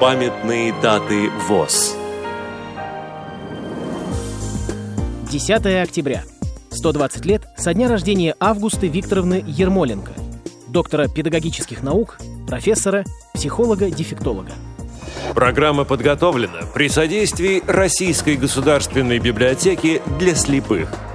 Памятные даты ВОЗ 10 октября. 120 лет со дня рождения Августы Викторовны Ермоленко, доктора педагогических наук, профессора, психолога-дефектолога. Программа подготовлена при содействии Российской государственной библиотеки для слепых –